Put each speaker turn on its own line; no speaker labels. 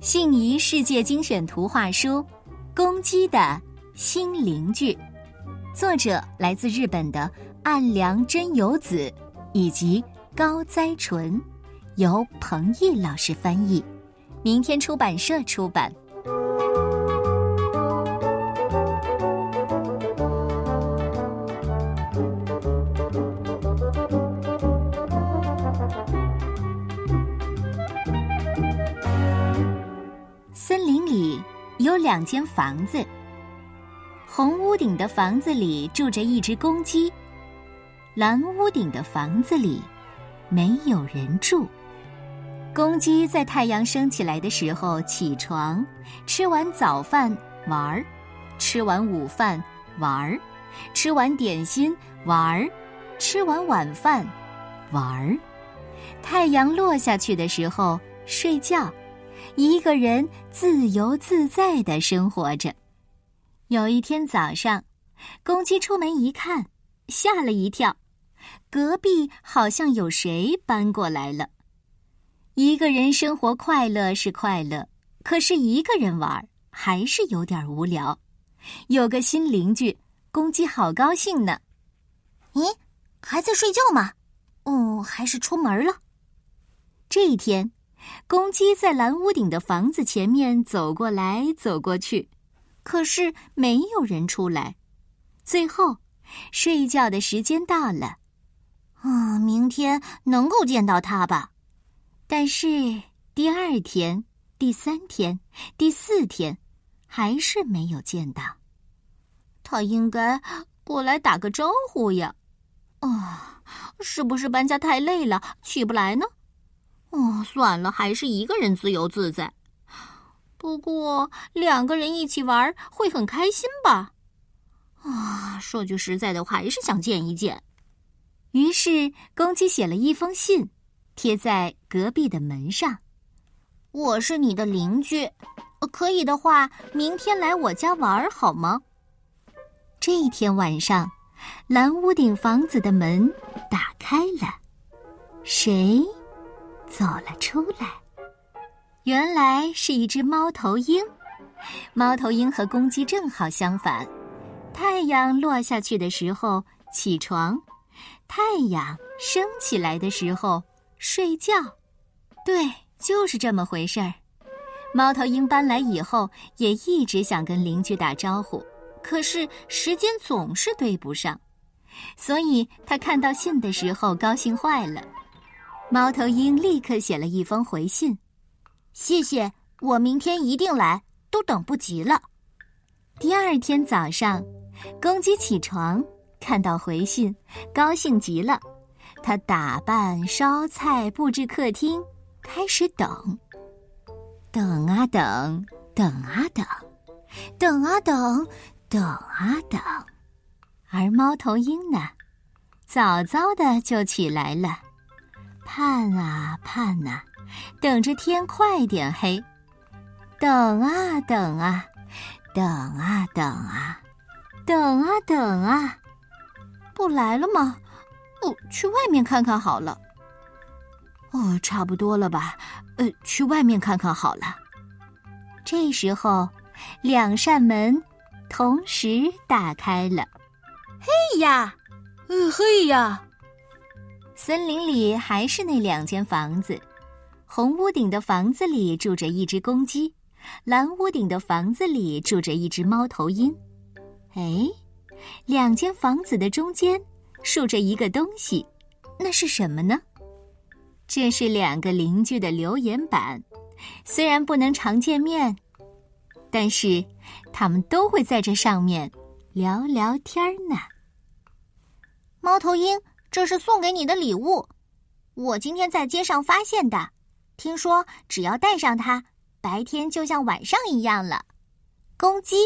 信宜世界精选图画书《公鸡的新邻居》，作者来自日本的岸良真由子以及高哉纯，由彭毅老师翻译，明天出版社出版。两间房子，红屋顶的房子里住着一只公鸡，蓝屋顶的房子里没有人住。公鸡在太阳升起来的时候起床，吃完早饭玩儿，吃完午饭玩儿，吃完点心玩儿，吃完晚饭玩儿。太阳落下去的时候睡觉。一个人自由自在的生活着。有一天早上，公鸡出门一看，吓了一跳，隔壁好像有谁搬过来了。一个人生活快乐是快乐，可是一个人玩还是有点无聊。有个新邻居，公鸡好高兴呢。
咦，还在睡觉吗？哦，还是出门了。
这一天。公鸡在蓝屋顶的房子前面走过来走过去，可是没有人出来。最后，睡觉的时间到了，
啊，明天能够见到他吧？
但是第二天、第三天、第四天，还是没有见到。
他应该过来打个招呼呀。
啊，是不是搬家太累了，起不来呢？
哦，算了，还是一个人自由自在。不过两个人一起玩会很开心吧？啊，说句实在的，我还是想见一见。
于是公鸡写了一封信，贴在隔壁的门上。
我是你的邻居，可以的话，明天来我家玩好吗？
这一天晚上，蓝屋顶房子的门打开了，谁？走了出来，原来是一只猫头鹰。猫头鹰和公鸡正好相反，太阳落下去的时候起床，太阳升起来的时候睡觉。对，就是这么回事儿。猫头鹰搬来以后，也一直想跟邻居打招呼，可是时间总是对不上，所以他看到信的时候高兴坏了。猫头鹰立刻写了一封回信：“
谢谢，我明天一定来，都等不及了。”
第二天早上，公鸡起床，看到回信，高兴极了。他打扮、烧菜、布置客厅，开始等。等啊等，等啊等，等啊等，等啊等。而猫头鹰呢，早早的就起来了。盼啊盼呐，等着天快点黑，等啊等啊，等啊等啊，等啊等啊，
不来了吗？哦，去外面看看好了。
哦，差不多了吧？呃，去外面看看好了。这时候，两扇门同时打开了。
嘿呀，
呃，嘿呀。森林里还是那两间房子，红屋顶的房子里住着一只公鸡，蓝屋顶的房子里住着一只猫头鹰。哎，两间房子的中间竖着一个东西，那是什么呢？这是两个邻居的留言板，虽然不能常见面，但是他们都会在这上面聊聊天呢。
猫头鹰。这是送给你的礼物，我今天在街上发现的。听说只要带上它，白天就像晚上一样了。公鸡。